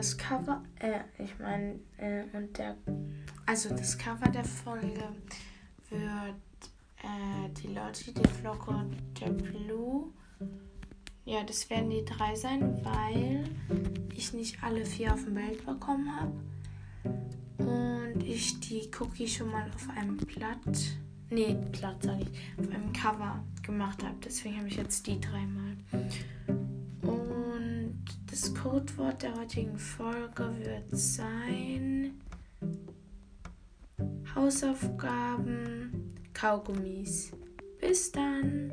das Cover, äh, ich meine, äh, und der, also das Cover der Folge wird äh, die Lottie, die Flocke und der Blue. Ja, das werden die drei sein, weil ich nicht alle vier auf dem Bild bekommen habe. Und ich die Cookie schon mal auf einem Blatt, nee, Blatt sage ich, auf einem Cover gemacht habe. Deswegen habe ich jetzt die dreimal. Das Codewort der heutigen Folge wird sein Hausaufgaben, Kaugummis. Bis dann.